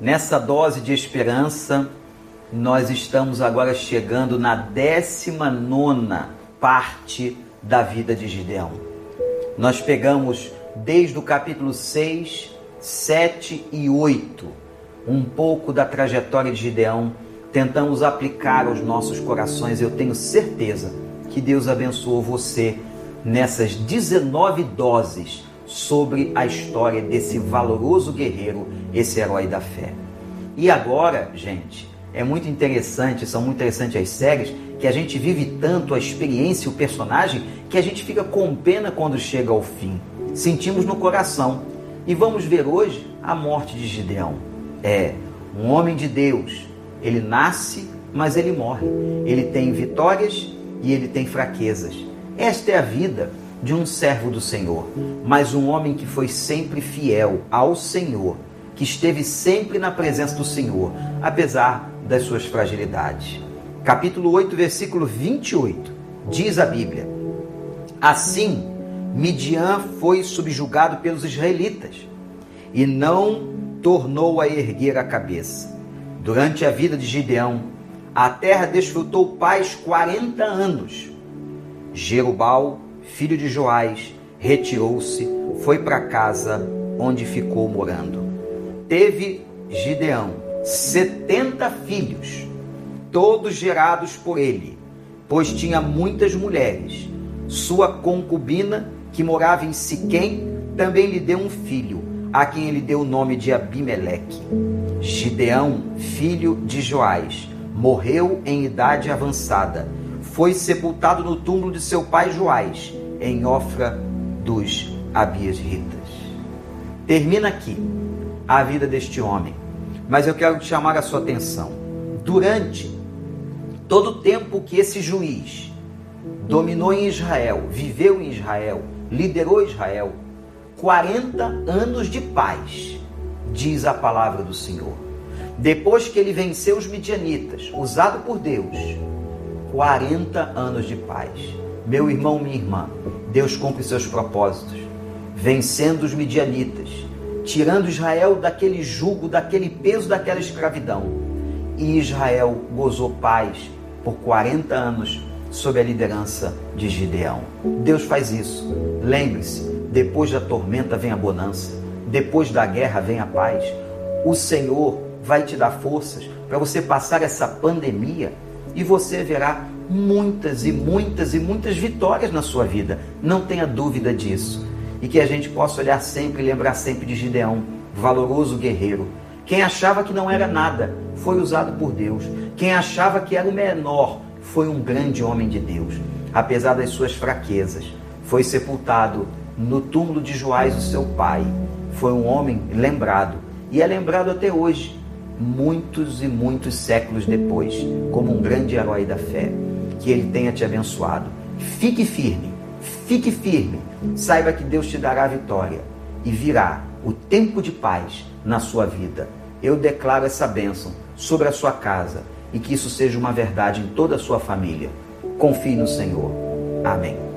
Nessa dose de esperança, nós estamos agora chegando na 19 parte da vida de Gideão. Nós pegamos desde o capítulo 6, 7 e 8 um pouco da trajetória de Gideão, tentamos aplicar aos nossos corações. Eu tenho certeza que Deus abençoou você nessas 19 doses sobre a história desse valoroso guerreiro, esse herói da fé. E agora, gente, é muito interessante, são muito interessantes as séries, que a gente vive tanto a experiência e o personagem que a gente fica com pena quando chega ao fim. Sentimos no coração. E vamos ver hoje a morte de Gideão. É um homem de Deus. Ele nasce, mas ele morre. Ele tem vitórias e ele tem fraquezas. Esta é a vida de um servo do Senhor, mas um homem que foi sempre fiel ao Senhor, que esteve sempre na presença do Senhor, apesar das suas fragilidades. Capítulo 8, versículo 28, diz a Bíblia: Assim, Midian foi subjugado pelos israelitas e não tornou a erguer a cabeça. Durante a vida de Gideão, a terra desfrutou paz 40 anos. Jerubal filho de Joás, retirou-se, foi para casa onde ficou morando. Teve Gideão setenta filhos, todos gerados por ele, pois tinha muitas mulheres. Sua concubina, que morava em Siquém, também lhe deu um filho, a quem ele deu o nome de Abimeleque. Gideão, filho de Joás, morreu em idade avançada. Foi sepultado no túmulo de seu pai Joás em Ofra dos Abiesritas. Termina aqui a vida deste homem, mas eu quero chamar a sua atenção. Durante todo o tempo que esse juiz dominou em Israel, viveu em Israel, liderou Israel, 40 anos de paz, diz a palavra do Senhor. Depois que ele venceu os midianitas, usado por Deus, 40 anos de paz. Meu irmão, minha irmã, Deus cumpre seus propósitos, vencendo os midianitas, tirando Israel daquele jugo, daquele peso, daquela escravidão. E Israel gozou paz por 40 anos sob a liderança de Gideão. Deus faz isso. Lembre-se, depois da tormenta vem a bonança, depois da guerra vem a paz. O Senhor vai te dar forças para você passar essa pandemia e você verá muitas e muitas e muitas vitórias na sua vida. Não tenha dúvida disso. E que a gente possa olhar sempre e lembrar sempre de Gideão, valoroso guerreiro. Quem achava que não era nada, foi usado por Deus. Quem achava que era o menor, foi um grande homem de Deus. Apesar das suas fraquezas, foi sepultado no túmulo de Joás, o seu pai. Foi um homem lembrado e é lembrado até hoje, muitos e muitos séculos depois, como um grande herói da fé que Ele tenha te abençoado. Fique firme, fique firme. Saiba que Deus te dará a vitória e virá o tempo de paz na sua vida. Eu declaro essa bênção sobre a sua casa e que isso seja uma verdade em toda a sua família. Confie no Senhor. Amém.